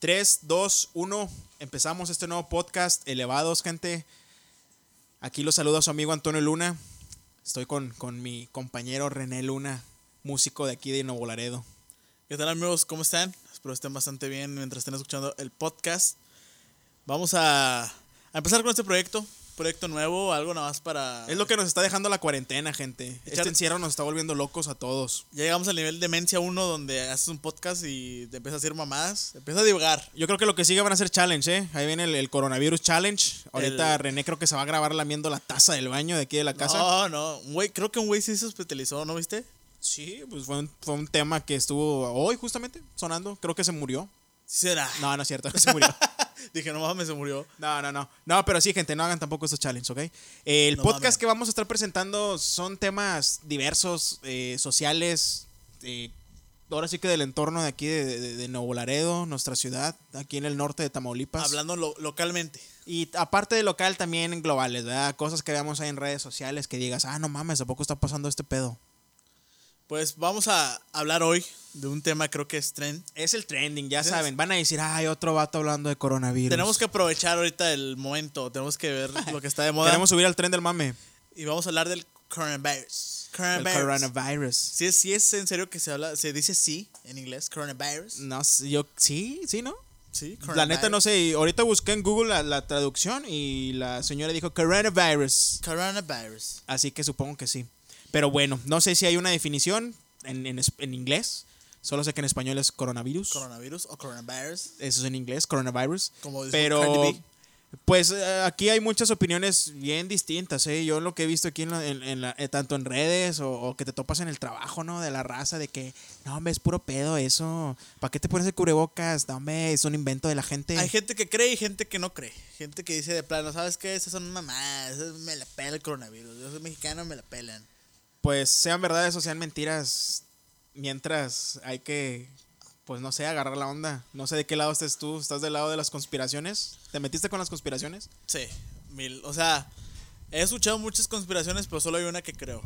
3, 2, 1. Empezamos este nuevo podcast. Elevados, gente. Aquí los saluda su amigo Antonio Luna. Estoy con, con mi compañero René Luna, músico de aquí de Nuevo. ¿Qué tal amigos? ¿Cómo están? Espero estén bastante bien mientras estén escuchando el podcast. Vamos a, a empezar con este proyecto. Proyecto nuevo, algo nada más para... Es lo que nos está dejando la cuarentena, gente. Echar- Este encierro nos está volviendo locos a todos. Ya llegamos al nivel demencia 1 donde haces un podcast y te empiezas a hacer mamadas. Te empiezas a divagar. Yo creo que lo que sigue van a ser challenge, ¿eh? Ahí viene el, el coronavirus challenge. Ahorita El- René creo que se va a grabar lamiendo la taza del baño de aquí de la casa. No, no. Un güey, creo que un güey sí se hospitalizó, ¿no viste? Sí, pues fue un, fue un tema que estuvo hoy justamente sonando. Creo que se murió. Será. No, no es cierto, se murió. Dije, no mames, se murió. No, no, no. No, pero sí, gente, no hagan tampoco estos challenges, ¿ok? Eh, el No podcast mames. que vamos a estar presentando son temas diversos, eh, sociales, eh, ahora sí que del entorno de aquí de, de- de Nuevo Laredo, nuestra ciudad, aquí en el norte de Tamaulipas. Hablando lo- localmente. Y aparte de local, también globales, ¿verdad? Cosas que veamos ahí en redes sociales que digas, ah, no mames, ¿a poco está pasando este pedo? Pues vamos a hablar hoy de un tema, creo que es trend. Es el trending, ya saben. Van a decir, ay, otro vato hablando de coronavirus. Tenemos que aprovechar ahorita el momento. Tenemos que ver lo que está de moda. Queremos subir al tren del mame. Y vamos a hablar del coronavirus. El Coronavirus. coronavirus. Sí, es- sí es en serio que se habla, se dice sí en inglés, coronavirus. No yo, sí, sí, ¿no? Sí, La neta no sé, y ahorita busqué en Google la, la traducción y la señora dijo coronavirus. Coronavirus. Así que supongo que sí. Pero bueno, no sé si hay una definición en, en en inglés. Solo sé que en español es coronavirus. Coronavirus o coronavirus. Eso es en inglés, coronavirus. Como dice Pero, pues eh, aquí hay muchas opiniones bien distintas, ¿eh? Yo lo que he visto aquí, en la- en- en la- eh, tanto en redes o, o que te topas en el trabajo, ¿no? De la raza, de que, no, hombre, es puro pedo eso. ¿Para qué te pones el cubrebocas? No, hombre, es un invento de la gente. Hay gente que cree y gente que no cree. Gente que dice de plano, ¿sabes qué? Esas son mamadas. Me la pela el coronavirus. Yo soy mexicano, me la pelan. Pues sean verdades o sean mentiras, mientras hay que, pues no sé, agarrar la onda. No sé de qué lado estés tú. ¿Estás del lado de las conspiraciones? ¿Te metiste con las conspiraciones? Sí, mil. O sea, he escuchado muchas conspiraciones, pero solo hay una que creo.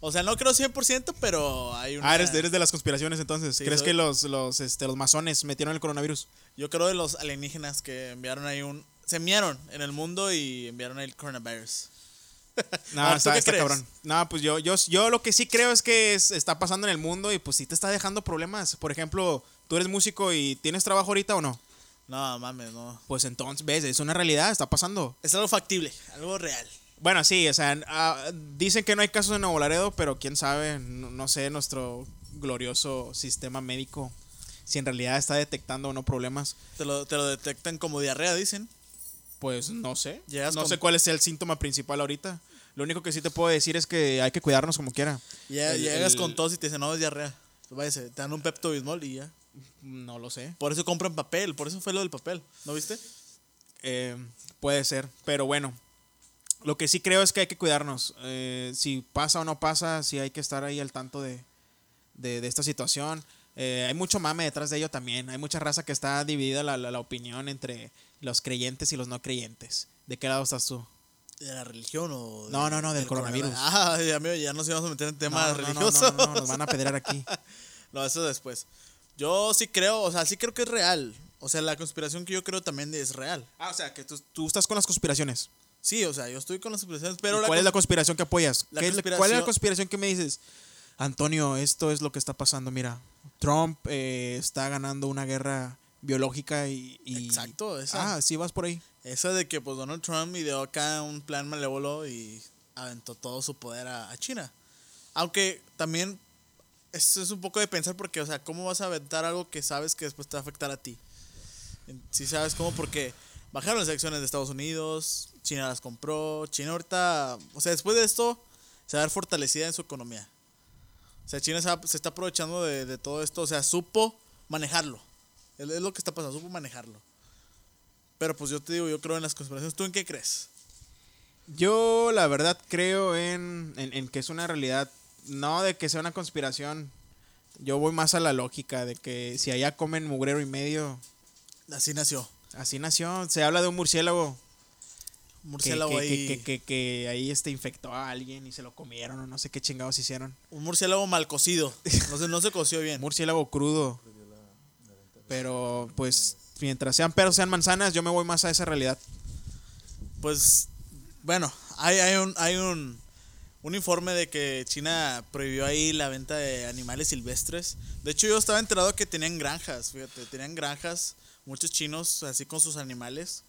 O sea, no creo 100%, pero hay una. Ah, eres, eres de las conspiraciones entonces. Sí, ¿Crees soy- que los, los, este, los masones metieron el coronavirus? Yo creo de los alienígenas que enviaron ahí un. Se enviaron en el mundo y enviaron ahí el coronavirus. No, A ver, ¿tú está, qué está cabrón. No, pues yo, yo, yo lo que sí creo es que es- está pasando en el mundo y pues sí te está dejando problemas. Por ejemplo, tú eres músico y tienes trabajo ahorita o no? No, mames, no. Pues entonces, ves, es una realidad, está pasando. Es algo factible, algo real. Bueno, sí, o sea, ah, dicen que no hay casos en Nuevo Laredo, pero quién sabe, no, no sé, nuestro glorioso sistema médico, si en realidad está detectando o no problemas, Te lo, te lo detectan como diarrea, dicen. Pues no sé. Llegas no con- sé cuál es el síntoma principal ahorita. Lo único que sí te puedo decir es que hay que cuidarnos como quiera. Ya El- llegas el- con tos y te dicen, no, es diarrea. Pues váyase, te dan un Pepto Bismol y ya. No lo sé. Por eso compran papel, por eso fue lo del papel. ¿No viste? Eh, puede ser, pero bueno. Lo que sí creo es que hay que cuidarnos. Eh, si pasa o no pasa, sí hay que estar ahí al tanto de, de- de esta situación. Eh, hay mucho mame detrás de ello también. Hay mucha raza que está dividida la, la- la opinión entre los creyentes y los no creyentes. ¿De qué lado estás tú? ¿De la religión o.? de- No, no, no, del coronavirus. Ah, ya, amigo, ya nos íbamos a meter en temas No, no, no, religiosos. No, no, no, nos van a pedrear aquí. No, eso después. Yo sí creo, o sea, sí creo que es real. O sea, la conspiración que yo creo también es real. Ah, o sea, que tú, tú estás con las conspiraciones. Sí, o sea, yo estoy con las conspiraciones, pero ¿Y la ¿Cuál es la cons- conspiración que apoyas? la ¿Qué es la- ¿Cuál es la conspiración- conspiración que me dices? Antonio, esto es lo que está pasando. Mira, Trump eh, está ganando una guerra biológica y... y- Exacto, esa. Ah, sí vas por ahí. Esa de que pues Donald Trump ideó acá un plan malévolo y aventó todo su poder a, a China. Aunque también eso es un poco de pensar porque, o sea, ¿cómo vas a aventar algo que sabes que después te va a afectar a ti? Si sabes cómo, porque bajaron las acciones de Estados Unidos, China las compró, China ahorita, o sea, después de esto se va a ver fortalecida en su economía. O sea, China se, está aprovechando de, de todo esto, o sea, supo manejarlo. Es, es lo que está pasando, supo manejarlo. Pero pues yo te digo, yo creo en las conspiraciones. ¿Tú en qué crees? Yo la verdad creo en, en- en que es una realidad, no de que sea una conspiración. Yo voy más a la lógica de que si allá comen mugrero y medio, Así nació. así nació. Se habla de un murciélago murciélago que- ahí. que- que- que ahí este infectó a alguien y se lo comieron o no sé qué chingados hicieron. Un murciélago mal cocido. No se, no se coció bien. Murciélago crudo. Pero pues mientras sean peros, sean manzanas, yo me voy más a esa realidad. Pues, bueno, hay, hay un, hay un, un informe de que China prohibió ahí la venta de animales silvestres. De hecho, yo estaba enterado que tenían granjas, fíjate, tenían granjas, muchos chinos así con sus animales.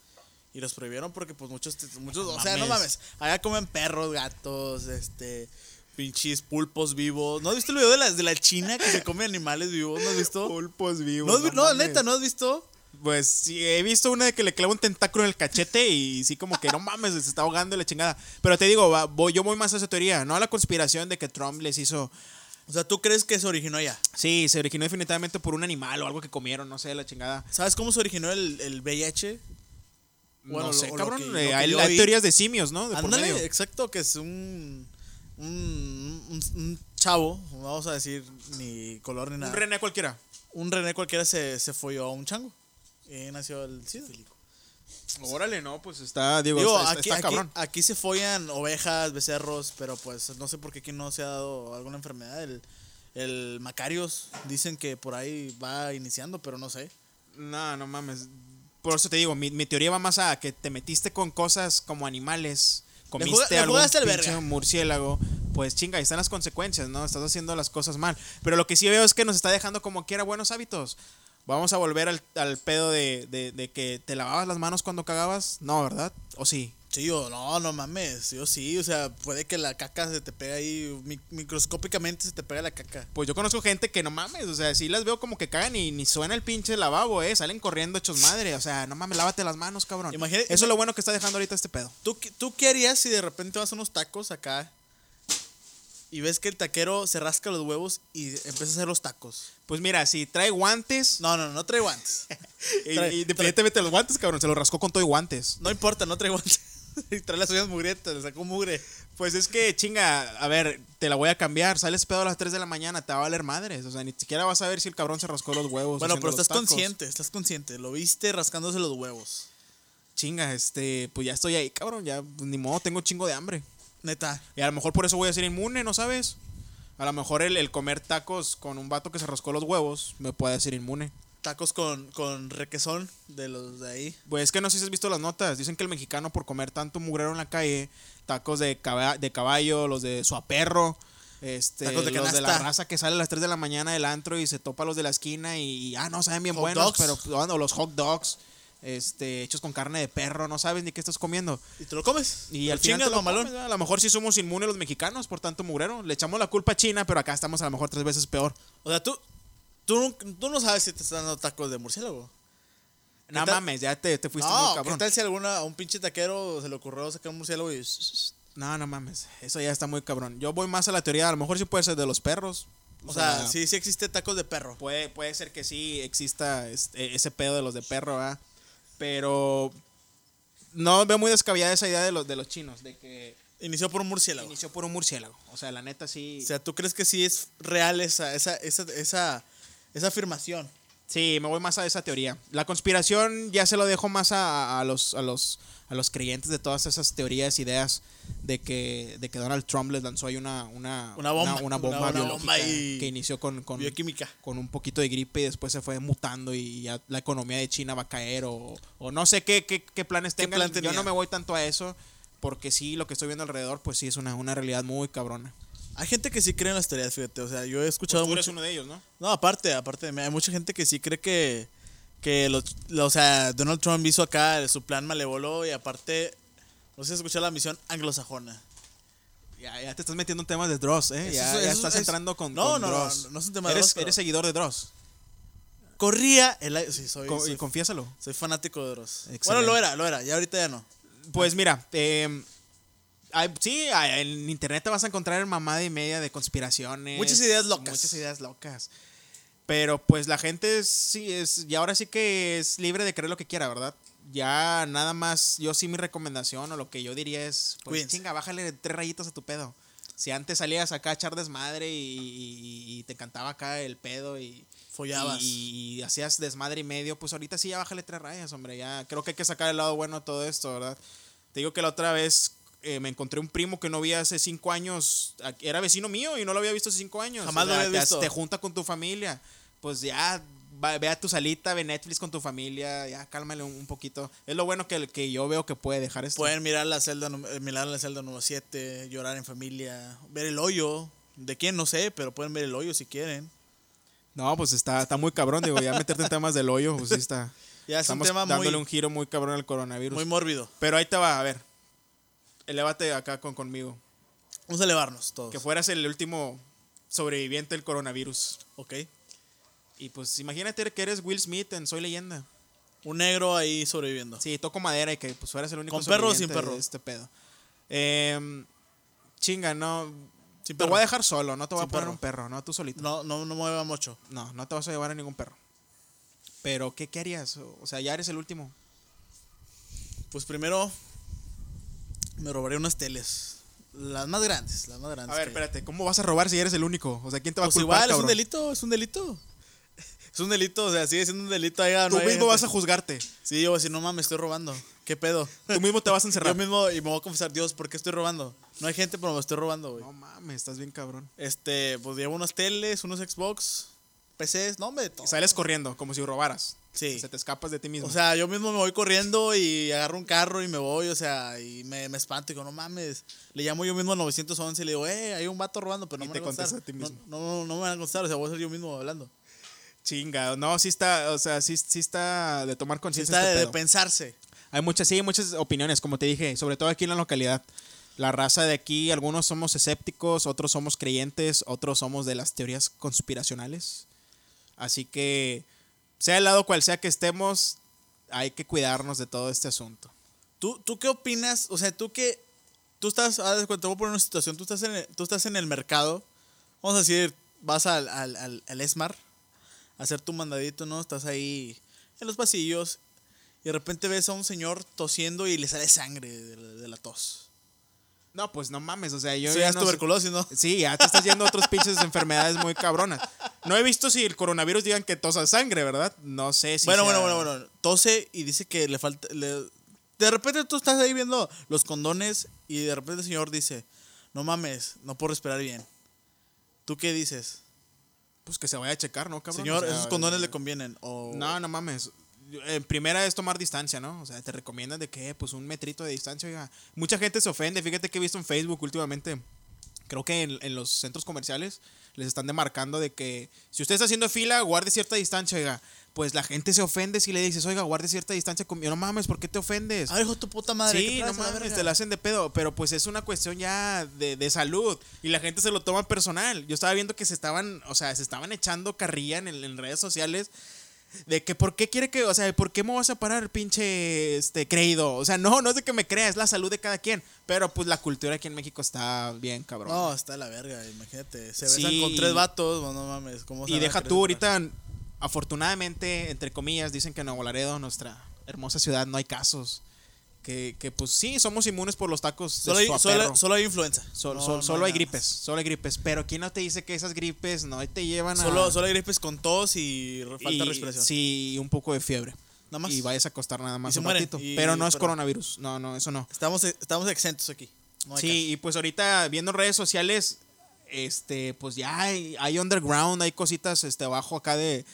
Y los prohibieron porque pues muchos, muchos, o sea, no mames, allá comen perros, gatos, este, pinches pulpos vivos. ¿No has visto el video de la, de la China que se come animales vivos? ¿No has visto? Pulpos vivos. No, has vi- no, neta, ¿no has visto? Pues sí, he visto una de que le clava un tentáculo en el cachete y sí como que no mames, se está ahogando la chingada. Pero te digo, va, voy, yo voy más a esa teoría, no a la conspiración de que Trump les hizo... O sea, ¿tú crees que se originó allá? Sí, se originó definitivamente por un animal o algo que comieron, no sé, la chingada. ¿Sabes cómo se originó el, el VIH? Bueno, no sé, lo cabrón. que- eh, hay, teorías de simios, ¿no? De por Ándale, medio. exacto, que es un, un, un, un chavo, no vamos a decir ni color ni nada. Un René cualquiera. un René cualquiera se, se folló a un chango. Y nació el SIDA. Órale, no, pues está, digo, Digo, está, aquí, está aquí, cabrón. aquí se follan ovejas, becerros, pero pues no sé por qué aquí no se ha dado alguna enfermedad. El, el Macarios dicen que por ahí va iniciando, pero no sé. No, no mames. Por eso te digo, mi, mi teoría va más a que te metiste con cosas como animales, comiste murciélago, pues chinga, ahí están las consecuencias, ¿no? Estás haciendo las cosas mal. Pero lo que sí veo es que nos está dejando como quiera buenos hábitos. Vamos a volver al, al pedo de, de- de que te lavabas las manos cuando cagabas. No, ¿verdad? ¿O sí? Sí, o no, no mames, yo sí, o sea, puede que la caca se te pega ahí, mi- microscópicamente se te pega la caca. Pues yo conozco gente que no mames, o sea, sí las veo como que cagan y ni suena el pinche lavabo, ¿eh? Salen corriendo hechos madre, o sea, no mames, lávate las manos, cabrón. Imagina- Eso es lo bueno que está dejando ahorita este pedo. ¿Tú, qué- ¿Tú qué harías si de repente vas a unos tacos acá y ves que el taquero se rasca los huevos y empieza a hacer los tacos? Pues mira, si trae guantes, No, no, no trae guantes. y, trae- y independientemente los guantes, cabrón, se los rascó con todo y guantes. No importa, no trae guantes. Y trae las uñas mugrientas, le sacó mugre. Pues es que, chinga, a ver, te la voy a cambiar. Sales pedo a las 3 de la mañana, te va a valer madres. O sea, ni siquiera vas a ver si el cabrón se rascó los huevos. Bueno, pero estás consciente, estás consciente. Lo viste rascándose los huevos. Chinga, este, pues ya estoy ahí, cabrón. Ya, pues, ni modo, tengo un chingo de hambre. Neta. Y a lo mejor por eso voy a ser inmune, ¿no sabes? A lo mejor el, el comer tacos con un vato que se rascó los huevos me puede hacer inmune. Tacos con, con requesón de los de ahí. Pues es que no sé si has visto las notas. Dicen que el mexicano por comer tanto mugrero en la calle, tacos de, caba- de caballo, los de suaperro, este, Tacos de los de la raza que sale a las 3 de la mañana del antro y se topa los de la esquina y, ah, no, saben bien Hot buenos, dogs. pero o los hot dogs, este, hechos con carne de perro, no sabes ni qué estás comiendo. Y te lo comes. Y al final chingas, te lo comes, a lo mejor sí somos inmunes los mexicanos por tanto mugrero. Le echamos la culpa a China, pero acá estamos a lo mejor tres veces peor. O sea, tú, tú, no- tú no sabes si te están dando tacos de murciélago. No tal? mames, ya te, te fuiste no, muy ¿qué cabrón. tal si alguna, a un pinche taquero se le ocurrió sacar un murciélago y... No, no mames, eso ya está muy cabrón. Yo voy más a la teoría, a lo mejor sí puede ser de los perros. O sea, sí, sí existe tacos de perro. Puede, puede ser que sí exista este- ese pedo de los de perro, ¿verdad? Pero no veo muy descabellada esa idea de los, de los chinos, de que Inició por un murciélago. inició por un murciélago. O sea, la neta sí. O sea, ¿tú crees que sí es real esa, esa, esa, esa, esa afirmación? Sí, me voy más a esa teoría. La conspiración ya se lo dejo más a, a los, a, los, a los creyentes de todas esas teorías, ideas de que, de que Donald Trump les lanzó ahí una, una, Una bomba. una, bomba Una- que inició con, con, Bioquímica. con un poquito de gripe y después se fue mutando y ya la economía de China va a caer o, o no sé qué, qué, qué planes ¿Qué tengan. plan Yo no me voy tanto a eso porque sí, lo que estoy viendo alrededor, pues sí es una, una realidad muy cabrona. Hay gente que sí cree en las teorías, fíjate. O sea, yo he Pues escuchado tú eres mucho. uno de ellos, ¿no? No, aparte, aparte de mí, hay mucha gente que sí cree que, que los, lo- o sea, Donald Trump hizo acá su plan malévolo y aparte, no sé si escuchó la misión anglosajona. Ya, ya te estás metiendo en temas de Dross, ¿eh? Eso ya, es- ya eso estás es- entrando con, No, con no, no, Dross. no es un tema de eres, Dross, pero- eres seguidor de Dross. Corría el. Sí, soy, Co- soy, confiésalo. soy fanático de Dross. Excelente. Bueno, lo era, lo era, ya ahorita ya no. Pues mira, eh, hay- sí, hay- en internet te vas a encontrar mamada y media de conspiraciones. Muchas ideas locas. Muchas ideas locas. Pero pues la gente sí es, y ahora sí que es libre de creer lo que quiera, ¿verdad? Ya nada más, yo sí mi recomendación o lo que yo diría es, pues Cuídense. chinga, bájale tres rayitos a tu pedo. Si antes salías acá a echar desmadre y, y- y te cantaba acá el pedo y, Follabas. y, y hacías desmadre y medio, pues ahorita sí ya bájale tres rayas, hombre. Ya creo que hay que sacar el lado bueno de todo esto, ¿verdad? Te digo que la otra vez eh, me encontré un primo que no vi hace cinco años. Era vecino mío y no lo había visto hace cinco años. Jamás lo habías te- visto. Te junta con tu familia. Pues ya va- ve a tu salita, ve Netflix con tu familia, ya cálmale un, un poquito. Es lo bueno que, que yo veo que puede dejar esto. Pueden mirar la celda, eh, mirar la celda número 7, llorar en familia, ver el hoyo. ¿De quién? No sé, pero pueden ver el hoyo si quieren. No, pues está, está muy cabrón, digo, ya meterte en temas del hoyo, pues sí está. Ya es Estamos un tema dándole muy, un giro muy cabrón al coronavirus. muy mórbido. Pero ahí te va, a ver. Elévate acá con, conmigo. Vamos a elevarnos todos. Que fueras el último sobreviviente del coronavirus. Ok. Y pues imagínate que eres Will Smith en Soy Leyenda. Un negro ahí sobreviviendo. Sí, toco madera y que pues fueras el único ¿Con perro o sin sobreviviente de perro? Este pedo. Em, chinga, no. te perro. voy a dejar solo, no te voy Sin a poner perro. un perro, no tú solito. No, no, no mueva mucho. No, no te vas a llevar a ningún perro. Pero, ¿qué, qué harías? O sea, ya eres el último. Pues primero me robaré unas teles. Las más grandes, las más grandes. A ver, que- espérate, ¿cómo vas a robar si eres el único? O sea, ¿quién te va Pues a culpar, igual, es un delito, es un delito. Es un delito, o sea, sigue siendo un delito. Ahí, Tú mismo vas a juzgarte. Sí, yo voy a decir, no mames, estoy robando. ¿Qué pedo? Tú mismo te vas a encerrar. Yo mismo, y me voy a confesar, Dios, ¿por qué estoy robando? No hay gente, pero me estoy robando, güey. No mames, estás bien cabrón. Este, pues llevo unas teles, unos Xbox, PCs, no, hombre, todo. Y sales corriendo, como si robaras. Sí. Se te escapas de ti mismo. O sea, yo mismo me voy corriendo y agarro un carro y me voy, o sea, y me, me espanto y digo, no mames. Le llamo yo mismo al 911 y le digo, eh, hay un vato robando, pero no Y me te van a contestar. contesta a ti mismo. No, no, no me van a contestar, o sea, voy a ser yo mismo hablando. Chinga, no, sí está, o sea, sí, sí está de tomar Sí conciencia está este de, de pensarse. Hay muchas, sí, hay muchas opiniones, como te dije, sobre todo aquí en la localidad. La raza de aquí, algunos somos escépticos, otros somos creyentes, otros somos de las teorías conspiracionales. Así que, sea el lado cual sea que estemos, hay que cuidarnos de todo este asunto. ¿Tú, ¿Tú qué opinas? O sea, tú que. Tú estás. A ver, te voy a poner una situación. Tú estás en el, tú estás en el mercado. Vamos a decir, vas al, al, al, al Esmar a hacer tu mandadito, ¿no? Estás ahí en los pasillos. Y de repente ves a un señor tosiendo y le sale sangre de, la- de la tos. No, pues no mames, o sea, yo Eso ya es no tuberculosis, ¿no? Sí, ya te estás yendo a otras pinches enfermedades muy cabronas. No he visto si el coronavirus digan que tosa sangre, ¿verdad? No sé si bueno, sea- bueno, bueno, bueno. Tose y dice que le falta. le- de repente tú estás ahí viendo los condones y de repente el señor dice: No mames, no puedo respirar bien. ¿Tú qué dices? Pues que se vaya a checar, ¿no, cabrón? Señor, O sea, esos condones eh, le convienen. O... No, no mames. En primera es tomar distancia, ¿no? O sea, te recomiendan de que, pues un metrito de distancia, oiga. Mucha gente se ofende. Fíjate que he visto en Facebook últimamente, creo que en, en los centros comerciales les están demarcando de que si usted está haciendo fila, guarde cierta distancia, oiga. Pues la gente se ofende si le dices, oiga, guarde cierta distancia conmigo. No mames, ¿por qué te ofendes? Ay, hijo tu puta madre. ¿qué Sí, no mames, te la hacen de pedo, pero pues es una cuestión ya de, de salud y la gente se lo toma personal. Yo estaba viendo que se estaban, o sea, se estaban echando carrilla en, en redes sociales de que por qué quiere que, o sea, ¿por qué me vas a parar, pinche, este, creído? O sea, no, no es de que me crea, es la salud de cada quien, pero pues la cultura aquí en México está bien, cabrón. No, está la verga, imagínate. Se Sí, besan con tres vatos, bueno, no mames. ¿cómo se y deja tú ahorita, afortunadamente, entre comillas, dicen que en Nuevo Laredo, nuestra hermosa ciudad, no hay casos. Que, que pues sí, somos inmunes por los tacos Solo hay, solo, solo hay influenza. Sol- No, sol- no solo hay gripes, solo hay gripes. Pero ¿quién no te dice que esas gripes no te llevan a. Solo, solo hay gripes con tos y falta y- de respiración. Sí, un poco de fiebre. Nada más. Y vayas a acostar nada más un mueren, ratito. y- pero no es pero- coronavirus. No, no, eso no. Estamos, estamos exentos aquí. No Sí, y pues ahorita viendo redes sociales, este, pues ya hay, hay underground, hay cositas este abajo acá de.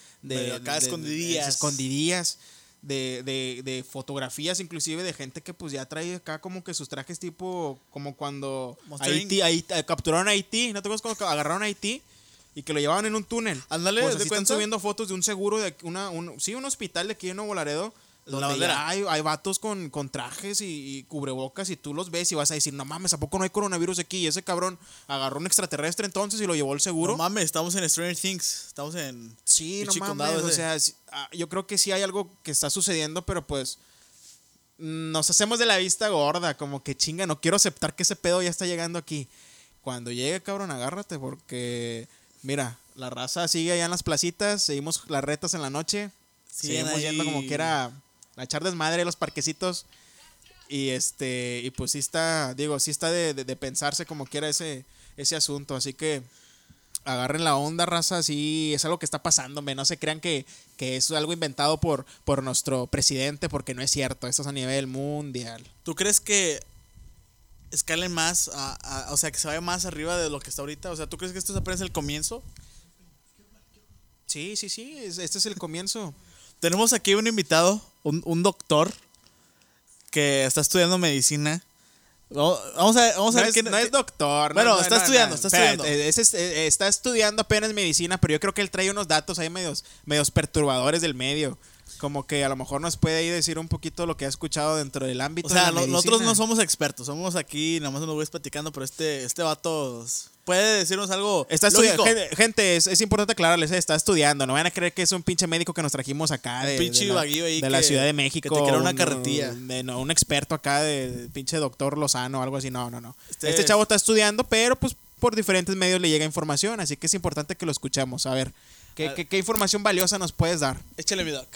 acá de- de- escondidillas. De, de, de fotografías inclusive de gente que pues ya trae acá como que sus trajes tipo como cuando Haití, Haití- eh, capturaron a Haití, ¿no te acuerdas cuando agarraron a Haití? Y que lo llevaban en un túnel. Ándale, pues ¿de así están subiendo fotos de un seguro de una, un, sí, un hospital de aquí en Nuevo Laredo. La bandera. hay, hay vatos con, con trajes y, y cubrebocas y tú los ves y vas a decir, no mames, ¿a poco no hay coronavirus aquí? Y ese cabrón agarró un extraterrestre entonces y lo llevó al seguro. No mames, estamos en Stranger Things. Estamos en. sí, no mames. O sea, sí, ah, yo creo que sí hay algo que está sucediendo, pero pues nos hacemos de la vista gorda, como que chinga, no quiero aceptar que ese pedo ya está llegando aquí. Cuando llegue, cabrón, agárrate, porque mira, la raza sigue allá en las placitas, seguimos las retas en la noche, Siguen seguimos yendo como que era a echar desmadre los parquecitos. Y este, y pues sí está, digo, sí está de, de- de pensarse como quiera ese, ese asunto. Así que agarren la onda, raza, sí, es algo que está pasando, hombre. No se crean que, que es algo inventado por, por nuestro presidente, porque no es cierto. Esto es a nivel mundial. ¿Tú crees que escalen más, a, a- o sea, que se vaya más arriba de lo que está ahorita? O sea, ¿tú crees que esto es apenas el comienzo? Sí, sí, sí, es- este es el comienzo. Tenemos aquí un invitado, un, un doctor que está estudiando medicina. Vamos vamos a ver, vamos a No ver es, quién- no es doctor. no, Bueno, no, está estudiando, está estudiando. es- eh, está estudiando apenas medicina, pero yo creo que él trae unos datos ahí medios, medios perturbadores del medio. Como que a lo mejor nos puede ahí decir un poquito lo que ha escuchado dentro del ámbito O sea, de la no- nosotros no somos expertos, somos aquí, nada más nos voy platicando, pero este, este vato puede decirnos algo Está estudiando. Gente, gente, es, es importante aclararles, eh, está estudiando. No van a creer que es un pinche médico que nos trajimos acá Un de, pinche de la, ahí de la Ciudad de que México. te crea una un- carretilla. no, un experto acá de, de pinche doctor Lozano o algo así. No, no, no. Este- Este, chavo está estudiando, pero pues por diferentes medios le llega información, así que es importante que lo escuchemos. A ver, ¿qué, A- qué- qué información valiosa nos puedes dar? Échale mi doc.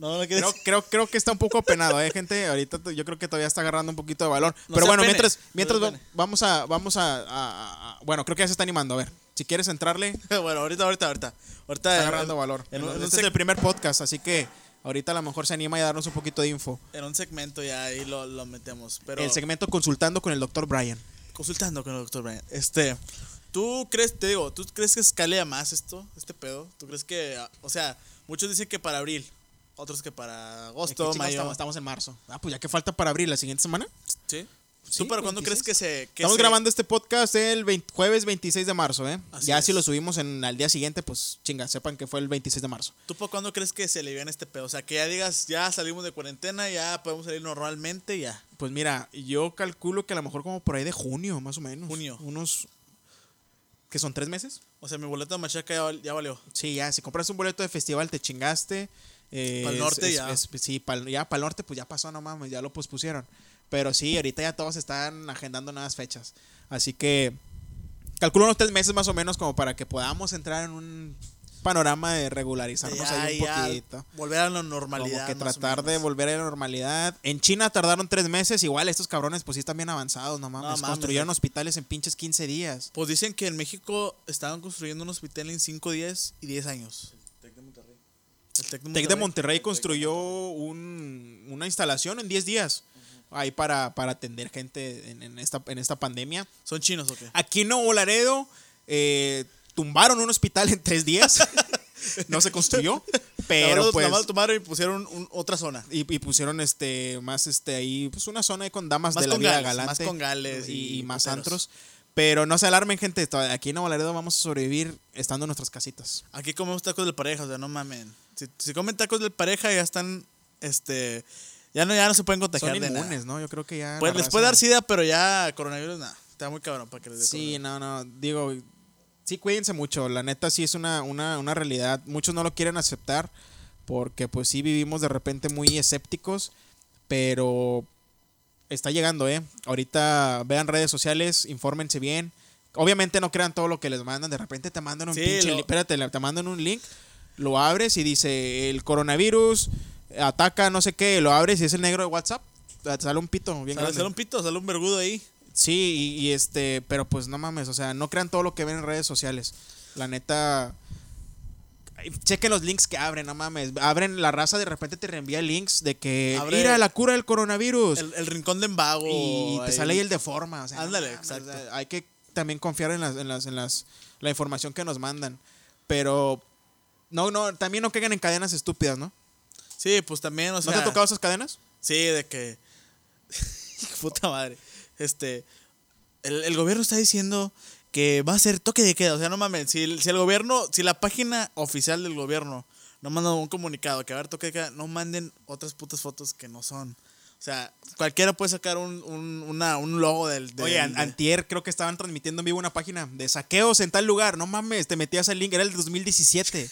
No, no. Creo, creo, creo que está un poco penado, ¿eh, gente? Ahorita yo creo que todavía está agarrando un poquito de valor. No Pero bueno, apene, mientras, mientras vamos a, vamos a, a- a- a- Bueno, creo que ya se está animando. A ver, si quieres entrarle, bueno, ahorita, ahorita, ahorita. Ahorita está agarrando valor. En, en este es el primer podcast, así que ahorita a lo mejor se anima a darnos un poquito de info. en un segmento ya ahí lo, lo metemos. Pero El segmento consultando con el doctor Brian. consultando con el doctor Brian. Este, ¿tú crees, te digo, ¿tú crees que escale a más esto, este pedo? ¿Tú crees que, ah, o sea, muchos dicen que para abril, otros que para ¿De qué agosto, mayo? Estamos, estamos en marzo. Ah, pues ya que falta para abril la siguiente semana. ¿Sí? Sí, ¿Tú para cuándo 26? crees que se... que Estamos se- grabando este podcast el 20 jueves 26 de marzo, ¿eh? Así ya es. si lo subimos en, al día siguiente, pues chinga, sepan que fue el 26 de marzo. ¿Tú para cuándo crees que se aliviane este pedo? O sea, que ya digas, ya salimos de cuarentena, ya podemos salir normalmente, ya. Pues mira, yo calculo que a lo mejor como por ahí de junio, más o menos. Junio. Unos... ¿Que son tres meses? O sea, mi boleto de machaca ya, ya valió. Sí, ya, si compras un boleto de festival te chingaste. Eh, Pa'l es- norte es- ya. es- sí, pa'l- ya para el norte pues ya pasó, no mames, ya lo pospusieron. Pero sí, ahorita ya todos están agendando nuevas fechas. Así que calculo unos tres meses más o menos como para que podamos entrar en un panorama de regularizarnos Ya, ahí un poquito. volver a la Como normalidad. que más o tratar de volver a la normalidad. En China tardaron tres meses. Igual estos cabrones, pues sí están bien avanzados, no mames. mames, Construyeron eh. hospitales en pinches 15 días. Pues dicen que en México estaban construyendo un hospital en 5 días y 10 años. El Tec de Tec de Monterrey construyó un- una instalación en 10 días. Ahí para, para atender gente en, en esta, en esta pandemia. ¿Son chinos o qué? Aquí en Nuevo Laredo eh, tumbaron un hospital en tres días. no se construyó. Pero Nada más- pues. tomaron y pusieron un- otra zona. Y, y pusieron este más este ahí pues una zona ahí con damas Más de la vida gales, galante más con gales y, y y más puteros. antros pero no se alarmen gente aquí en Nuevo Laredo vamos a sobrevivir estando en nuestras casitas Aquí comemos tacos del pareja, o sea, no mamen. Si, si comen tacos del pareja ya están, este, ya no, ya no se pueden contagiar son de nada. no yo creo que ya Pues les puede dar sida, pero ya coronavirus nada. Está muy cabrón para que les dé sí no no digo sí cuídense mucho la neta sí es una, una, una realidad muchos no lo quieren aceptar porque pues sí vivimos de repente muy escépticos pero está llegando, ¿eh? Ahorita vean redes sociales, infórmense bien. Obviamente no crean todo lo que les mandan. De repente te mandan un Sí, pinche lo- link. Espérate, te mandan un link, lo abres y dice el coronavirus ataca no sé qué, lo abres y es el negro de WhatsApp. Sale un pito bien Sale, grande. sale un pito, sale un vergudo ahí. Sí, y, y este, pero pues no mames, o sea, no crean todo lo que ven en redes sociales. La neta. Chequen los links que abren, no mames. Abren la raza, de repente te reenvía links de que. Abre- Mira la cura del coronavirus. El, el rincón de embago. y te sale ahí el de forma. O sea, no Ándale, exacto. o sea, hay que también confiar en las, en las, en las, la información que nos mandan. Pero. No, no, también no caigan en cadenas estúpidas, ¿no? Sí, pues también, o ¿No te han tocado esas cadenas? Sí, de que. Puta madre. Este. El, el gobierno está diciendo que va a ser toque de queda. O sea, no mames. Si, el- si el gobierno. Si la página oficial del gobierno no manda un comunicado que va a haber toque de queda, no manden otras putas fotos que no son. O sea, cualquiera puede sacar un, un, una- un logo del. del- Oye, an- de- antier creo que estaban transmitiendo en vivo una página de saqueos en tal lugar. No mames, te metías al link, era el de 2017.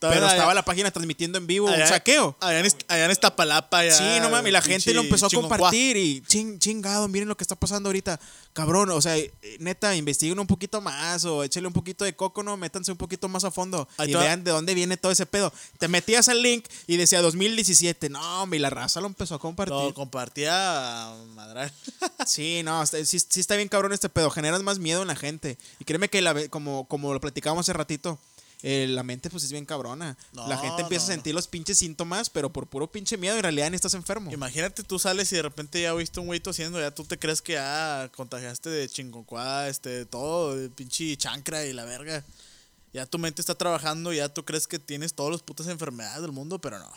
Pero allá- estaba la página transmitiendo en vivo un allá- saqueo. Allá en, allá en Iztapalapa, ya. Sí, no mames, y la gente lo empezó a compartir y ching, chingado, miren lo que está pasando ahorita. Cabrón, o sea, eh, neta, investiguen un poquito más o échale un poquito de coco, no, métanse un poquito más a fondo Ahí y vean de dónde viene todo ese pedo. Te metías al link y decía 2017. No, hombre, y la raza lo empezó a compartir. Lo compartía madral. Sí, no, sí, sí está bien cabrón este pedo. Generas más miedo en la gente. Y créeme que la, como, como lo platicábamos hace ratito, eh, la mente pues es bien cabrona. No, la gente empieza no, a sentir los pinches síntomas, pero por puro pinche miedo en realidad ni estás enfermo. Imagínate, tú sales y de repente ya viste un güey tosiendo, ya tú te crees que ya contagiaste de chingoncuá, este, todo, de pinche chancra y la verga. ya tu mente está trabajando, ya tú crees que tienes todas las putas enfermedades del mundo, pero no.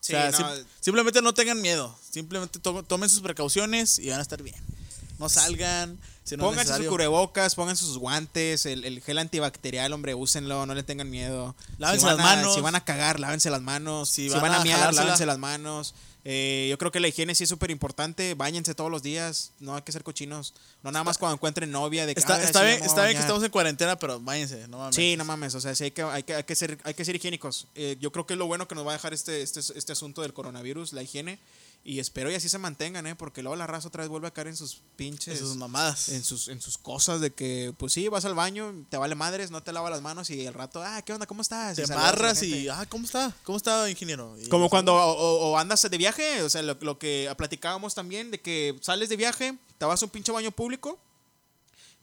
Sí, o sea, no, sim- simplemente no tengan miedo. Simplemente to- tomen sus precauciones y van a estar bien. No salgan. Si no pónganse sus cubrebocas, pónganse sus guantes, el, el gel antibacterial, hombre, úsenlo, no le tengan miedo. Lávense Si las a- manos. Si van a cagar, lávense las manos. Si, Si van, a a miar, lávense las manos. Eh, yo creo que la higiene sí es súper importante. Báñense todos los días. No hay que ser cochinos. No nada más cuando encuentren novia. De que, Está, "Ay, está bien, está bien que bañar". estamos en cuarentena, pero váyanse, no mames. Sí, no mames, o sea, sí hay que, hay que, hay que, ser, hay que ser higiénicos. Eh, yo creo que es lo bueno que nos va a dejar este, este, este asunto del coronavirus, la higiene. Y espero y así se mantengan, ¿eh? Porque luego la raza otra vez vuelve a caer en sus pinches... Sus mamadas. en sus, en sus cosas de que, pues sí, vas al baño, te vale madres, no te lavas las manos y el rato, ah, ¿qué onda? ¿Cómo estás? Te amarras y, ah, ¿cómo está? ¿Cómo está, ingeniero? Y- Como cuando o, o- o andas de viaje, o sea, lo, lo que platicábamos también, de que sales de viaje, te vas a un pinche baño público.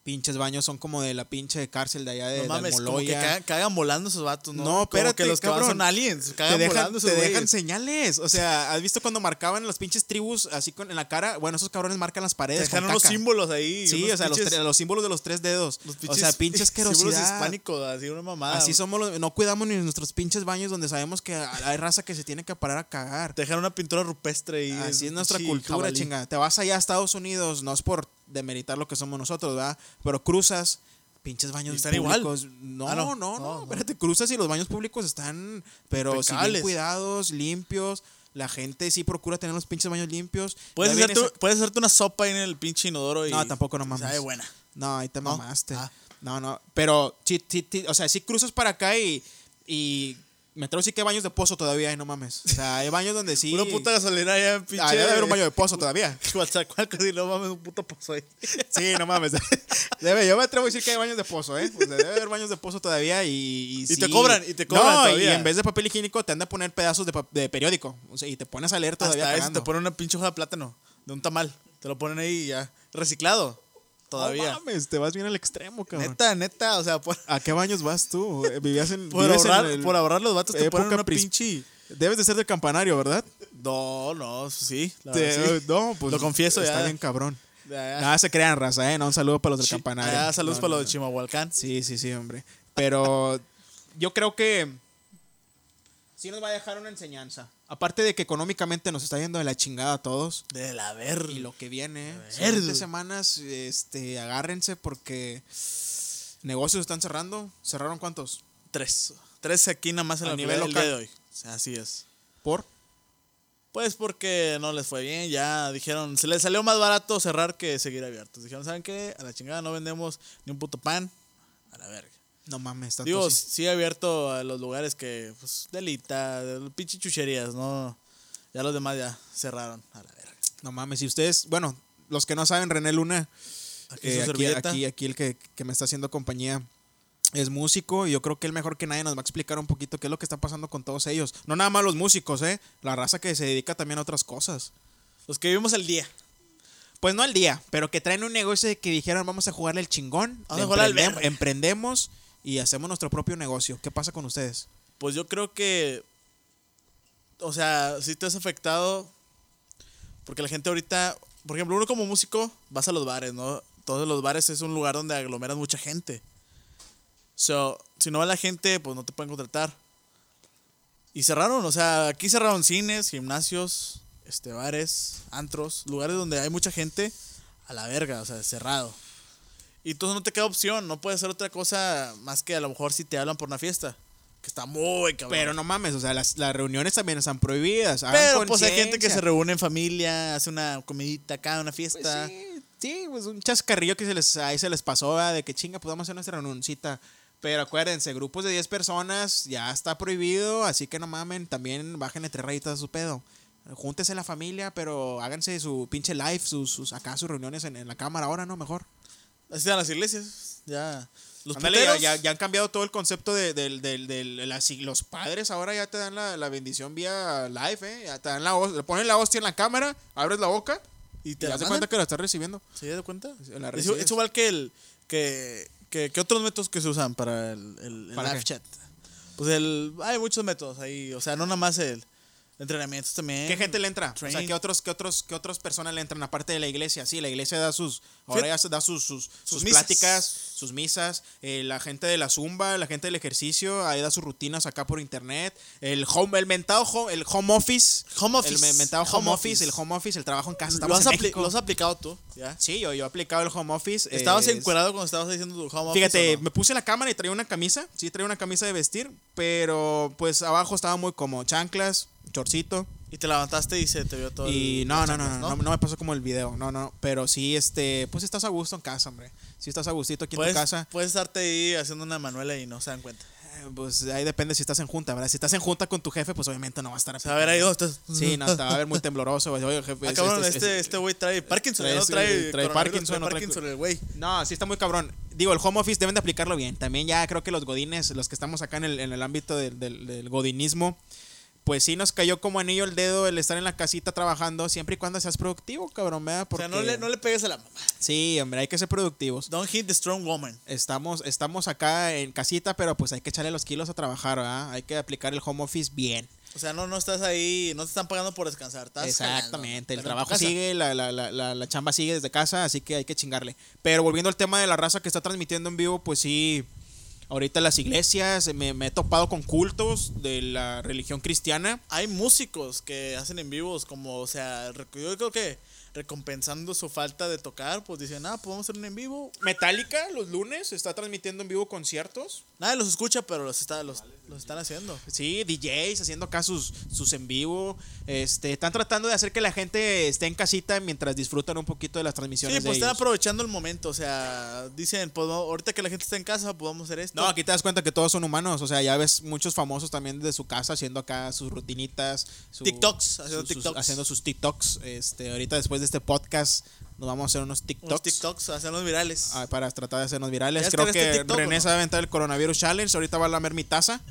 Pinches baños son como de la pinche cárcel de allá de, No de mames, como que cagan, cagan volando esos vatos, ¿no? No, Como espérate, que los que van cabrón. son aliens. te Cagan dejan, volando esos te dejan güeyes. señales. O sea, ¿has visto cuando marcaban las pinches tribus así con en la cara? Bueno, esos cabrones marcan las Te paredes. dejan unos símbolos ahí. Sí, o sea, los, pinches- tre- los símbolos de los tres dedos. los o sea, pinche símbolos asquerosidad. hispánicos, así una mamada. Así somos los, no cuidamos ni nuestros pinches baños donde sabemos que hay raza que se tiene que parar a cagar. Te dejan una pintura rupestre y Así es nuestra cultura, jabalí. chinga. Te vas allá a Estados Unidos, no es por demeritar lo que somos nosotros, ¿verdad? Pero cruzas, pinches baños están igual. públicos. No, Ah, no, no. no, No, no. espérate, cruzas y los baños públicos están, pero si bien cuidados, limpios. La gente sí procura tener los pinches baños limpios. Puedes hacerte, esa- puedes hacerte una sopa ahí en el pinche inodoro y. No, tampoco no mames. Sabe buena. No, ahí te ¿No? mamaste. Ah. No, no. Pero, sí, sí, sí, o sea, sí cruzas para acá y, y me atrevo a decir que hay baños de pozo todavía, no mames. O sea, hay baños donde sí. Una puta gasolina allá en pinche. Ah, debe haber un baño de pozo todavía. Coatzacoalcos y no mames, un puto pozo ahí. Sí, no mames. Debe, yo me atrevo a decir que hay baños de pozo, ¿eh? O sea, debe haber baños de pozo todavía y. Y, Y te sí. cobran, y te cobran No, todavía. y en vez de papel higiénico te han de poner pedazos de, de periódico. O sea, y te pones a leer todavía. Hasta eso te ponen una pinche hoja de plátano de un tamal. Te lo ponen ahí y ya. Reciclado. Todavía. No mames, te vas bien al extremo, cabrón. neta, neta. O sea, por, ¿A qué baños vas tú? Eh, ¿Vivías en. por en ahorrar, el- por ahorrar los vatos te ponen una pinche. Debes de ser del campanario, ¿verdad? No, no, sí. la Te- verdad, sí. No, pues. Lo confieso está ya. bien cabrón. Ya, ya. Nada se crean, raza, ¿eh? No, un saludo para los del Chi- campanario. ah, saludos No, para no, los de. Chimahualcán. Sí, sí, sí, hombre. Pero yo creo que sí nos va a dejar una enseñanza. Aparte de que económicamente nos está yendo de la chingada a todos. De la ver. Y lo que viene, siguientes semanas, este, agárrense porque negocios están cerrando. ¿Cerraron cuántos? Tres. Tres aquí nada más en nivel nivel el día local. de hoy. Así es. ¿Por? Pues porque no les fue bien, ya dijeron, se les salió más barato cerrar que seguir abiertos. Dijeron, ¿saben qué? A la chingada no vendemos ni un puto pan. A la verga. No mames, tanto Digo, sí. sí abierto a los lugares que, pues, delita, de pinche chucherías, ¿no? Ya los demás ya cerraron. A la verga. No mames, y ustedes, bueno, los que no saben, René Luna, Aquí eh, aquí, aquí, aquí el que, que me está haciendo compañía es músico y yo creo que él mejor que nadie nos va a explicar un poquito qué es lo que está pasando con todos ellos. No nada más los músicos, ¿eh? La raza que se dedica también a otras cosas. Los que vivimos el día. Pues no al día, pero que traen un negocio de que dijeron vamos a jugarle el chingón, Vamos a jugarle al emprendem- verga". emprendemos y hacemos nuestro propio negocio. ¿Qué pasa con ustedes? Pues yo creo que, o sea, si te has afectado, porque la gente ahorita, por ejemplo, uno como músico, vas a los bares, ¿no? Todos los bares es un lugar donde aglomeran mucha gente. So, si no va la gente, pues no te pueden contratar. Y cerraron, o sea, aquí cerraron cines, gimnasios, este, bares, antros, lugares donde hay mucha gente, a la verga, o sea, cerrado. Y entonces no te queda opción, no puedes hacer otra cosa más que a lo mejor si te hablan por una fiesta. Que está muy cabrón. Pero no mames, o sea, las, las reuniones también están prohibidas. Pero pues hay gente que se reúne en familia, hace una comidita acá, una Pues fiesta. sí, sí, pues un chascarrillo que se les, ahí se les pasó, ¿verdad? de que chinga, pues vamos a hacer nuestra reunioncita. Pero acuérdense, grupos de 10 personas ya está prohibido, así que no mamen, también bajen tres rayitas a su pedo. Júntese la familia, pero háganse su pinche live, sus, sus acá sus reuniones en, en la cámara ahora, ¿no? Mejor. Así están las iglesias. Ya. Los Ándale, ya, ya, ya han cambiado todo el concepto de, del- del- del- las- los padres ahora ya te dan la, la bendición vía live, ¿eh? Ya te dan la hostia, le ponen la hostia en la cámara, abres la boca y te das cuenta que la estás recibiendo. ¿Se da cuenta? la es, igual que el. Que, que, que otros métodos que se usan para el, el, el ¿Para live qué? chat. Pues el. Hay muchos métodos ahí. O sea, no nada más el. Entrenamientos también. ¿Qué gente le entra? O sea. ¿qué otros, qué otros, qué otras personas le entran aparte de la iglesia? Sí, la iglesia da sus, ahora ya da sus, sus, sus misas. pláticas, sus misas, eh, la gente de la zumba, la gente del ejercicio, ahí da sus rutinas acá por internet, el home, el mentado home, el home office, Home office. el me- mentado home, Home office, office. el home office, el trabajo en casa, ¿Lo has, en lo has aplicado tú? ¿Ya? Sí, yo, yo he aplicado el home office. ¿Estabas eh, encuadrado cuando estabas haciendo tu home office? Fíjate, no? me puse la cámara y traía una camisa. Sí, traía una camisa de vestir. Pero pues abajo estaba muy como chanclas, chorcito. Y te levantaste y se te vio todo. Y el- no, no, no, no, no, no me pasó como el video. No, no. Pero sí, este, pues estás a gusto en casa, hombre. Si estás a gustito aquí en tu casa. puedes estarte ahí haciendo una manuela y no se dan cuenta. eh, Pues ahí depende si estás en junta, ¿verdad? Si estás en junta con tu jefe, pues obviamente no va a estar O sea, a ver, ahí dos. estás- Sí, no, te va a ver muy tembloroso. güey. Oye, jefe, Ah, cabrón, es- es- este este güey trae Parkinson. trae- no trae, trae Parkinson, trae Parkinson el güey. No, sí está muy cabrón. Digo, el home office deben de aplicarlo bien. También ya creo que los godines, los que estamos acá en el, en el ámbito del, del- del godinismo, pues sí nos cayó como anillo el dedo el estar en la casita trabajando siempre y cuando seas productivo, cabrón, ¿verdad? O Porque, sea, no le, no le pegues a la mamá. Sí, hombre, hay que ser productivos. Don't hit the strong woman. Estamos, estamos acá en casita, pero pues hay que echarle los kilos a trabajar, ¿verdad? Hay que aplicar el home office bien. O sea, no, no estás ahí, no te están pagando por descansar. Estás Exactamente, el jalando, trabajo sigue, la, la, la, la, la chamba sigue desde casa, así que hay que chingarle. Pero volviendo al tema de la raza que está transmitiendo en vivo, pues sí, ahorita las iglesias, me, me he topado con cultos de la religión cristiana. Hay músicos que hacen en vivos, como, o sea, yo creo que recompensando su falta de tocar, pues dicen, ah, podemos hacer un en vivo. Metallica los lunes está transmitiendo en vivo conciertos. Nadie los escucha, pero los, está, los, los están haciendo. Sí, DJs haciendo acá sus, sus en vivo. Este, están tratando de hacer que la gente esté en casita mientras disfrutan un poquito de las Sí, transmisiones. pues de están ellos. aprovechando el momento, o sea, dicen, pues ahorita que la gente está en casa, podemos hacer esto. No, aquí te das cuenta que todos son humanos. O sea, ya ves muchos famosos también de su casa haciendo acá sus rutinitas. su- TikToks, haciendo sus- sus- TikToks. haciendo sus TikToks. Este, ahorita después de este podcast nos vamos a hacer unos TikToks. Unos TikToks, hacerlos virales. ah, para tratar de hacernos virales. ¿Ya Creo que TikTok o René no? se va a aventar el coronavirus challenge. Ahorita va a lamer mi taza.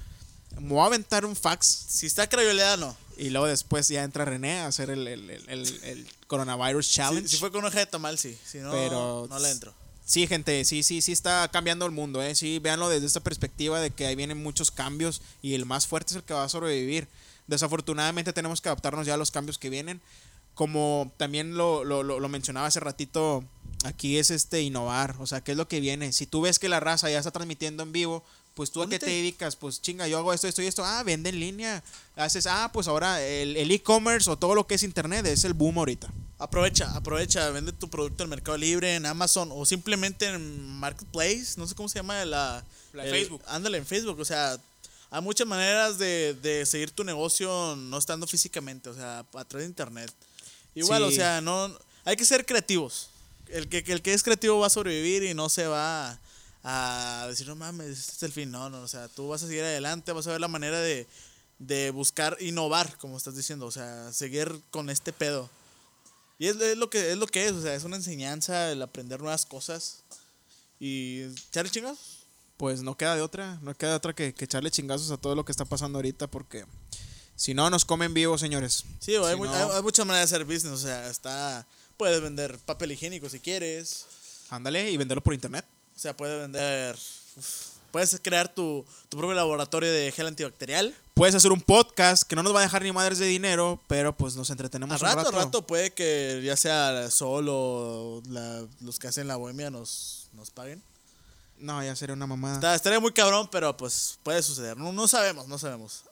Me voy a aventar un fax. Si está crayoleada, no. Y luego después ya entra René a hacer el, el, el, el- el coronavirus challenge. Si, si fue con hoja de tamal, sí. Si no, Pero- no le entro. Sí, gente, sí, sí, sí está cambiando el mundo, ¿eh? Sí, véanlo desde esta perspectiva de que ahí vienen muchos cambios y el más fuerte es el que va a sobrevivir. Desafortunadamente tenemos que adaptarnos ya a los cambios que vienen. Como también lo, lo, lo, mencionaba hace ratito, aquí es este innovar, o sea, ¿qué es lo que viene? Si tú ves que la raza ya está transmitiendo en vivo, pues tú a qué te dedicas, pues chinga, yo hago esto, esto y esto, ah, vende en línea, haces, ah, pues ahora el e-commerce o todo lo que es internet es el boom ahorita. Aprovecha, aprovecha, vende tu producto en Mercado Libre, en Amazon o simplemente en Marketplace, no sé cómo se llama la... La de el- Facebook. Ándale, en Facebook, o sea, hay muchas maneras de, de seguir tu negocio no estando físicamente, o sea, a través de internet. Igual, Sí. o sea, no hay que ser creativos. El que, el que es creativo va a sobrevivir y no se va a, decir, no mames, este es el fin. No, no, o sea, tú vas a seguir adelante, vas a ver la manera de, de buscar innovar, como estás diciendo, o sea, seguir con este pedo. Y es, es lo que es lo que es, o sea, es una enseñanza el aprender nuevas cosas y echarle chingados. pues no queda de otra, no queda de otra que, que echarle chingazos a todo lo que está pasando ahorita porque si no nos comen vivos, señores. Sí, hay, Si mu- no- hay- hay muchas maneras de hacer business, o sea, está puedes vender papel higiénico si quieres, Ándale y venderlo por internet. o sea, puedes vender uf, puedes crear tu, tu propio laboratorio de gel antibacterial. Puedes hacer un podcast que no nos va a dejar ni madres de dinero, pero pues nos entretenemos A rato, un a rato. rato puede que ya sea Sol o la- los que hacen la bohemia nos, nos paguen. No, ya sería una mamada. Está- estaría muy cabrón, pero pues puede suceder. No, no sabemos, no sabemos.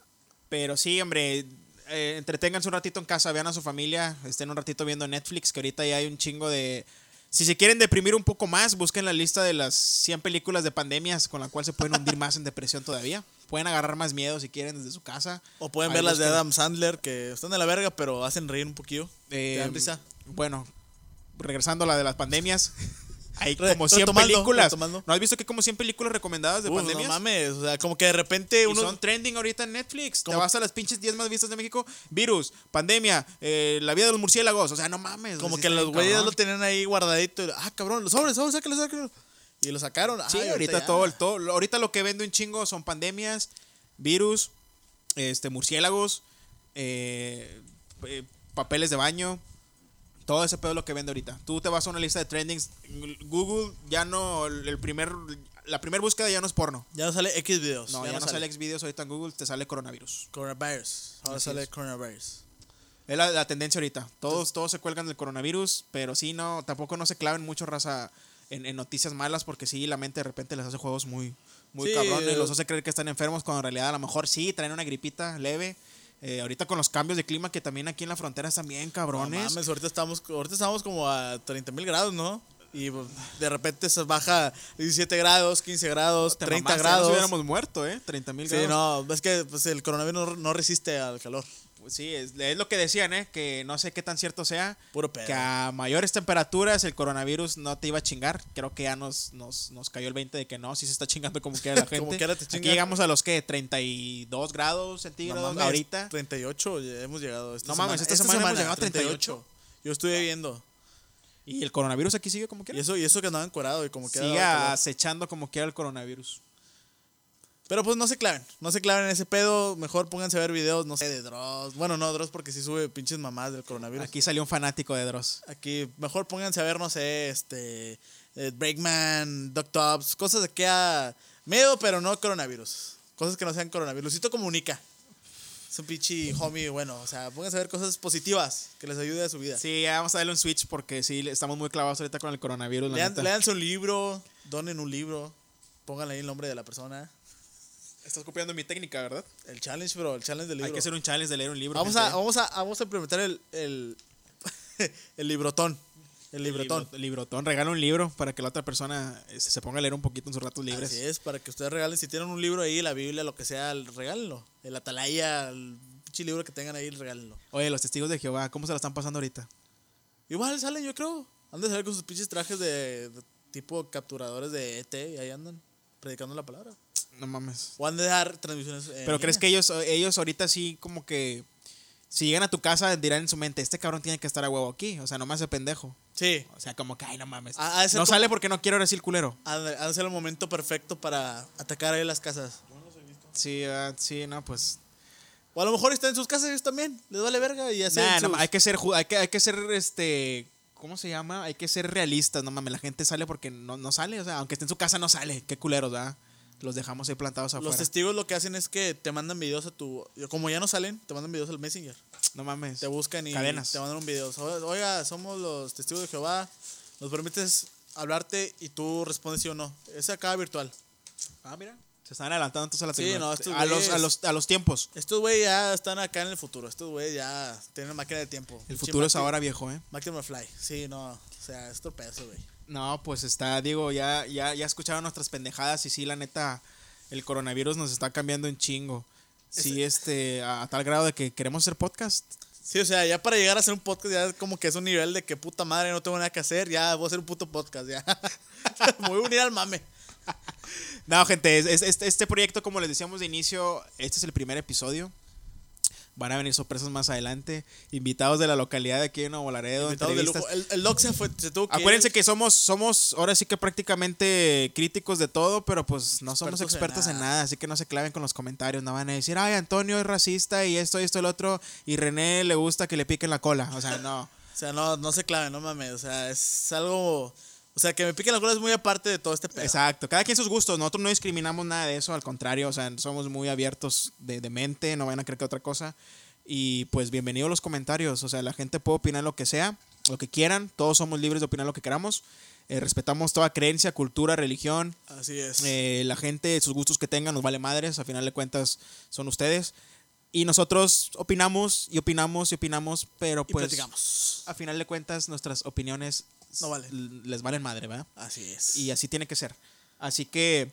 Pero sí, hombre, eh, entreténganse un ratito en casa, vean a su familia, estén un ratito viendo Netflix, que ahorita ya hay un chingo de... Si se quieren deprimir un poco más, busquen la lista de las 100 películas de pandemias con la cual se pueden hundir más en depresión todavía. Pueden agarrar más miedo si quieren desde su casa. O pueden Ahí ver las de. Adam Sandler, que están de la verga, pero hacen reír un poquillo. Eh, ¿Te dan risa? Bueno, regresando a la de las pandemias. Hay como 100 retomando, películas. retomando. ¿No has visto que hay como 100 películas recomendadas de Uf, pandemias? no mames, o sea, como que de repente uno... son trending ahorita en Netflix. Te vas a las pinches 10 más vistas de México. Virus, pandemia, eh, la vida de los murciélagos. O sea, no mames. Como que los güeyes lo tenían ahí guardadito. ah, cabrón, los sobres, sobres, sáquenlo, sáquenlo. Y lo sacaron. Sí, Ay, ahorita ya. todo, el- todo. Ahorita lo que vende un chingo son pandemias, virus, este, murciélagos, eh, eh, papeles de baño. Todo ese pedo es lo que vende ahorita. Tú te vas a una lista de trendings. Google ya no. El primer, la primera búsqueda ya no es porno. Ya no sale X videos. No, ya, no sale X videos ahorita en Google, te sale coronavirus. Coronavirus. Ahora Así sale es. coronavirus. Es la, la tendencia ahorita. Todos, todos se cuelgan del coronavirus, pero sí, no, tampoco no se claven mucho raza en, en noticias malas, porque sí, la mente de repente les hace juegos muy, muy Sí, cabrones, los hace creer que están enfermos, cuando en realidad a lo mejor sí, traen una gripita leve. Eh, ahorita con los cambios de clima que también aquí en la frontera están bien No cabrones. mames, ahorita estamos, ahorita estamos como a 30 mil grados, ¿no? Y pues, de repente se baja 17 grados, 15 grados, Te 30 mamaste, ya grados. Nos hubiéramos muerto, ¿eh? 30 mil Sí, grados. no, es que pues, el coronavirus no, no resiste al calor. Sí, es, es lo que decían, ¿eh? Que no sé qué tan cierto sea. Puro pedo. Que a mayores temperaturas el coronavirus no te iba a chingar. Creo que ya nos, nos, nos cayó el 20 de que no, sí se está chingando como quiera la gente. Como quiera te Aquí llegamos a los que 32 grados No centígrados mames, ahorita. 38 ya hemos llegado. Esta No mames, esta semana hemos llegado a 38. Yo estuve viendo. Y el coronavirus aquí sigue como Y quiera. eso, y eso que andaba encuerado y como que Sigue acechando como quiera el coronavirus. Pero pues no se claven, no se claven en ese pedo. Mejor pónganse a ver videos, no sé, de Dross. Bueno, no, Dross porque sí sube pinches mamás del coronavirus. Aquí salió un fanático de Dross. Aquí, mejor pónganse a ver, no sé, este. eh, Breakman, Duck Tops, cosas de que a. Miedo, pero no coronavirus. Cosas que no sean coronavirus. Luisito comunica. Es un pinche homie, bueno, o sea, pónganse a ver cosas positivas que les ayude a su vida. Sí, ya vamos a darle un switch porque sí, estamos muy clavados ahorita con el coronavirus. Lean, léanse un libro, donen un libro, pónganle ahí el nombre de la persona. Estás copiando mi técnica, ¿verdad? El challenge, bro, el challenge del libro. Hay que hacer un challenge de leer un libro. vamos, a, vamos, a, vamos a implementar el, el, el librotón. El librotón. Libro- librotón. Regala un libro para que la otra persona este, se ponga a leer un poquito en sus ratos libres. Así es, para que ustedes regalen, si tienen un libro ahí, la Biblia, lo que sea, regálenlo. El atalaya, el pinche libro que tengan ahí, regálenlo. Oye, los testigos de Jehová, ¿cómo se la están pasando ahorita? Igual salen, yo creo. Han de salir con sus pinches trajes de, de tipo capturadores de ET y ahí andan predicando la palabra. No mames. O han de dar transmisiones. en Pero crees que ellos, ellos ahorita sí como que... Si llegan a tu casa dirán en su mente, este cabrón tiene que estar a huevo aquí. O sea, no me hace pendejo. Sí. O sea, como que, ay, no mames. No como- sale porque no quiero decir culero. Ha de, ser el momento perfecto para atacar ahí las casas. Sí, ah, sí, no, pues... O a lo mejor están en sus casas ellos también. Les vale verga y hacen Nah, no, hay que ser, hay que, hay que ser, este... ¿Cómo se llama? Hay que ser realistas, no mames. La gente sale porque no, no sale. O sea, aunque esté en su casa, no sale. Qué culeros, ¿verdad? Los dejamos ahí plantados afuera. Los testigos lo que hacen es que te mandan videos a tu... Como ya no salen, te mandan videos al Messenger. No mames. Te buscan y Cadenas. te mandan un video. Oiga, somos los testigos de Jehová. Nos permites hablarte y tú respondes sí o no. Es acá virtual. Ah, mira. Se están adelantando entonces a la Sí, tecnología. no, estos a, los, a, los, a los tiempos. Estos güeyes ya están acá en el futuro. Estos güeyes ya tienen máquina de tiempo. El futuro es ahora, viejo, ¿eh? Marty McFly. Sí, no. O sea, es torpezo, güey. No, pues está, digo, ya, ya, ya escucharon nuestras pendejadas y sí, la neta, el coronavirus nos está cambiando un chingo. Sí, este, a, a tal grado de que queremos hacer podcast. Sí, o sea, ya para llegar a hacer un podcast ya es como que es un nivel de que puta madre no tengo nada que hacer. Ya voy a hacer un puto podcast, ya. Me voy a unir al mame. No, gente, es- es- este, este proyecto, como les decíamos de inicio, este es el primer episodio. Van a venir sorpresas más adelante. Invitados de la localidad de aquí de Nuevo Laredo. Invitados de lujo. El, el Doc se fue, se tuvo que Acuérdense ir. que somos, somos ahora sí que prácticamente críticos de todo, pero pues no somos Expertos en expertos en nada. nada. así que no se claven con los comentarios, no van a decir, ay, Antonio es racista y esto, esto, el otro, y René le gusta que le piquen la cola. O sea, no. O sea, no, no se claven, no mames. O sea, es algo. O sea, que me piquen la cola es muy aparte de todo este pedo. Exacto, cada quien sus gustos, nosotros no discriminamos nada de eso, al contrario, o sea, somos muy abiertos de, de mente, no vayan a creer que otra cosa. Y pues bienvenidos los comentarios, o sea, la gente puede opinar lo que sea, lo que quieran, todos somos libres de opinar lo que queramos. Eh, respetamos toda creencia, cultura, religión, Así es. Eh, la gente, sus gustos que tengan, nos vale madres, a final de cuentas son ustedes. Y nosotros opinamos y opinamos y opinamos, pero y pues platicamos. a final de cuentas nuestras opiniones No valen. l- les valen madre, ¿verdad? Así es. Y así tiene que ser. Así que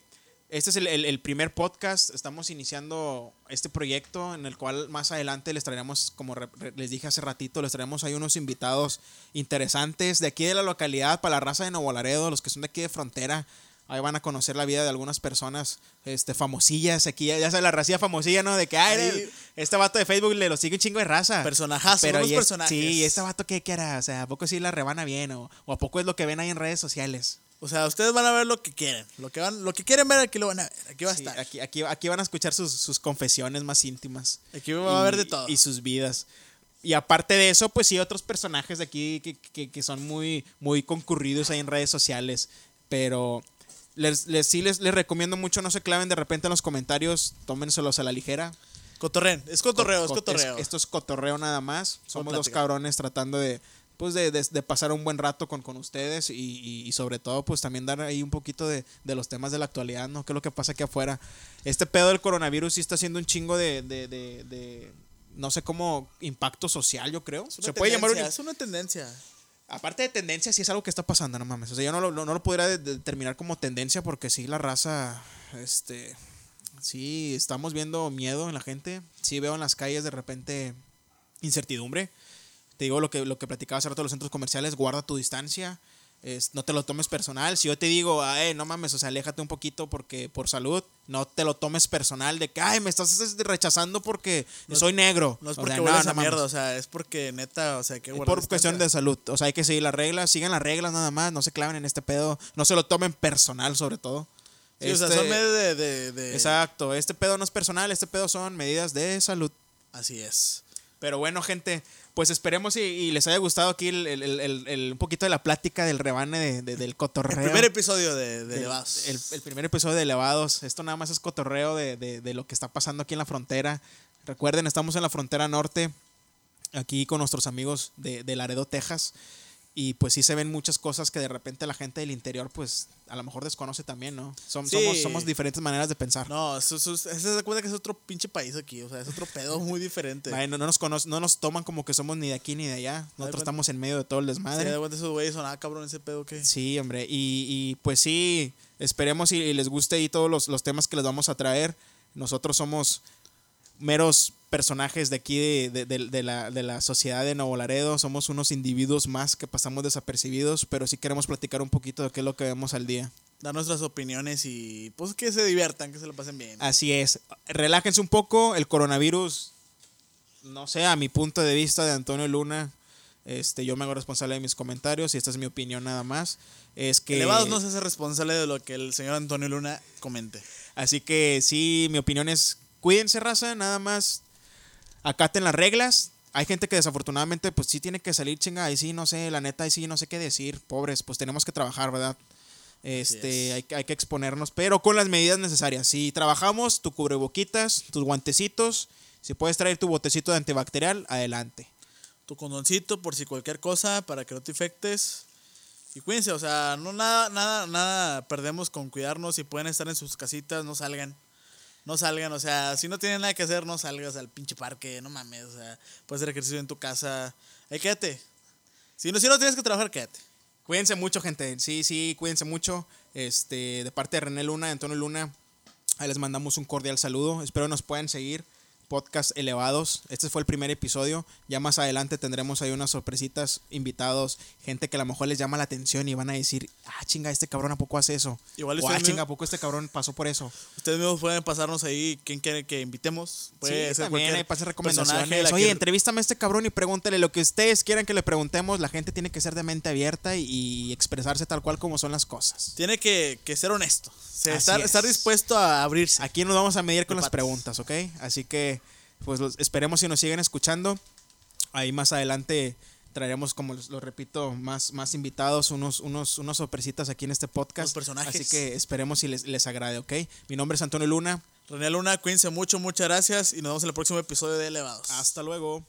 este es el, el- el primer podcast. Estamos iniciando este proyecto en el cual más adelante les traeremos, como re- re- les dije hace ratito, les traeremos ahí unos invitados interesantes de aquí de la localidad, para la raza de Nuevo Laredo, los que son de aquí de frontera. Ahí van a conocer la vida de algunas personas este, famosillas. Aquí ya, ya sabes, la racía famosilla, ¿no? De que, ay, este vato de Facebook le lo sigue un chingo de raza. Personajazo, Pero unos es- personajes. Sí, ¿y este vato qué, qué hará? O sea, ¿a poco sí la rebana bien? ¿O, o a poco es lo que ven ahí en redes sociales? O sea, ustedes van a ver lo que quieren. Lo que, van, lo que quieren ver, aquí lo van a ver. Aquí va a Sí, estar. aquí, aquí, aquí van a escuchar sus, sus confesiones más íntimas. Aquí va a haber de todo. Y sus vidas. y aparte de eso, pues sí, otros personajes de aquí que, que- que son muy, muy concurridos ahí en redes sociales. Pero les, les- sí les, les recomiendo mucho, no se claven de repente en los comentarios, tómenselos a la ligera. Cotorren, es cotorreo, es Co- cotorreo. esto es cotorreo nada más. Somos dos cabrones tratando de, pues de, de- de pasar un buen rato con, con ustedes y, y- y sobre todo pues también dar ahí un poquito de, de los temas de la actualidad, ¿no? ¿Qué es lo que pasa aquí afuera? Este pedo del coronavirus sí está haciendo un chingo de, de- de- de, no sé cómo, impacto social, yo creo. Se puede llamar un, Es una tendencia. Aparte de tendencia, sí es algo que está pasando, no mames. O sea, yo no lo, no, lo podría de- determinar como tendencia porque sí, la raza, este, sí, estamos viendo miedo en la gente. Sí veo en las calles de repente incertidumbre. Te digo lo que, lo que platicaba hace rato los centros comerciales, guarda tu distancia. Es, no te lo tomes personal. Si yo te digo, ay, no mames, o sea, aléjate un poquito porque por salud, no te lo tomes personal de que, ay, me estás este, rechazando porque No soy negro. No es O porque sea, hueles no, a no mames. mierda, o sea, es porque neta, o sea, que por cuestión de distancia. salud. O sea, hay que seguir las reglas. Sigan las reglas nada más. No se claven en este pedo. No se lo tomen personal, sobre todo. Sí, o sea, Este- son de, de, de- Exacto. Este pedo no es personal. Este pedo son medidas de salud. Así es. Pero bueno, gente. Pues esperemos y, y les haya gustado aquí el, el- el- el- el- un poquito de la plática del rebane de- de- del cotorreo. El primer episodio de, de Elevados. El, primer episodio de Elevados. Esto nada más es cotorreo de, lo que está pasando aquí en la frontera. Recuerden, estamos en la frontera norte, aquí con nuestros amigos de, de Laredo, Texas. Y pues sí se ven muchas cosas que de repente la gente del interior, pues a lo mejor desconoce también, ¿no? Som- Sí. somos, somos diferentes maneras de pensar. No, eso, eso- eso se da cuenta que es otro pinche país aquí, o sea, es otro pedo muy diferente. Ay, no, no nos conoce- no nos toman como que somos ni de aquí ni de allá. Nosotros estamos en medio de todo el Se desmadre. da cuenta esos güeyes son, ah, cabrón, ese pedo que. Sí, hombre. Y, y, pues sí, esperemos y, y les guste ahí todos los, los temas que les vamos a traer. Nosotros somos meros personajes de aquí de, de- la, de la sociedad de Nuevo Laredo. Somos unos individuos más que pasamos desapercibidos, pero sí queremos platicar un poquito de qué es lo que vemos al día. Dar nuestras opiniones y pues que se diviertan, que se lo pasen bien. Así es. Relájense un poco. El coronavirus, no sé, a mi punto de vista de Antonio Luna, este, yo me hago responsable de mis comentarios y esta es mi opinión nada más. Es que Elevados no se hace responsable de lo que el señor Antonio Luna comente. Así que sí, mi opinión es cuídense, raza, nada más acaten las reglas. Hay gente que desafortunadamente pues sí tiene que salir chinga, ahí sí, no sé, la neta, ahí sí, no sé qué decir, pobres, pues tenemos que trabajar, ¿verdad? Este, es. hay, que- hay que exponernos, pero con las medidas necesarias. Si trabajamos, tu cubreboquitas, tus guantecitos, si puedes traer tu botecito de antibacterial, adelante. Tu condoncito por si cualquier cosa para que no te infectes. Y cuídense, o sea, no nada, nada, nada perdemos con cuidarnos. Si pueden estar en sus casitas, no salgan. No salgan, o sea, si no tienen nada que hacer, no salgas al pinche parque, no mames, o sea, puedes hacer ejercicio en tu casa. Ahí quédate. Si no, si no tienes que trabajar, quédate. Cuídense mucho, gente. Sí, sí, cuídense mucho. Este, de parte de René Luna, de Antonio Luna, ahí les mandamos un cordial saludo. Espero nos puedan seguir. Podcast elevados. Este fue el primer episodio. Ya más adelante tendremos ahí unas sorpresitas, invitados, gente que a lo mejor les llama la atención y van a decir, ah, chinga, este cabrón a poco hace eso. Igual o, ah, ustedes chinga, a poco este cabrón pasó por eso. Ustedes mismos pueden pasarnos ahí quién quiere que invitemos. Puede sí, ser también personaje, recomendaciones. Oye, que- entrevístame a este cabrón y pregúntale lo que ustedes quieran que le preguntemos. La gente tiene que ser de mente abierta y, y expresarse tal cual como son las cosas. Tiene que, que ser honesto. O sea, Así estar, es. estar dispuesto a abrirse. Aquí nos vamos a medir con las preguntas, ¿ok? Así que, pues los- esperemos si nos siguen escuchando. Ahí más adelante traeremos, como les- lo repito, más, más invitados, unos, unos, unas sorpresitas aquí en este podcast. Unos personajes. Así que esperemos si les, les agrade, ¿ok? Mi nombre es Antonio Luna. René Luna, cuídense mucho, muchas gracias y nos vemos en el próximo episodio de Elevados. Hasta luego.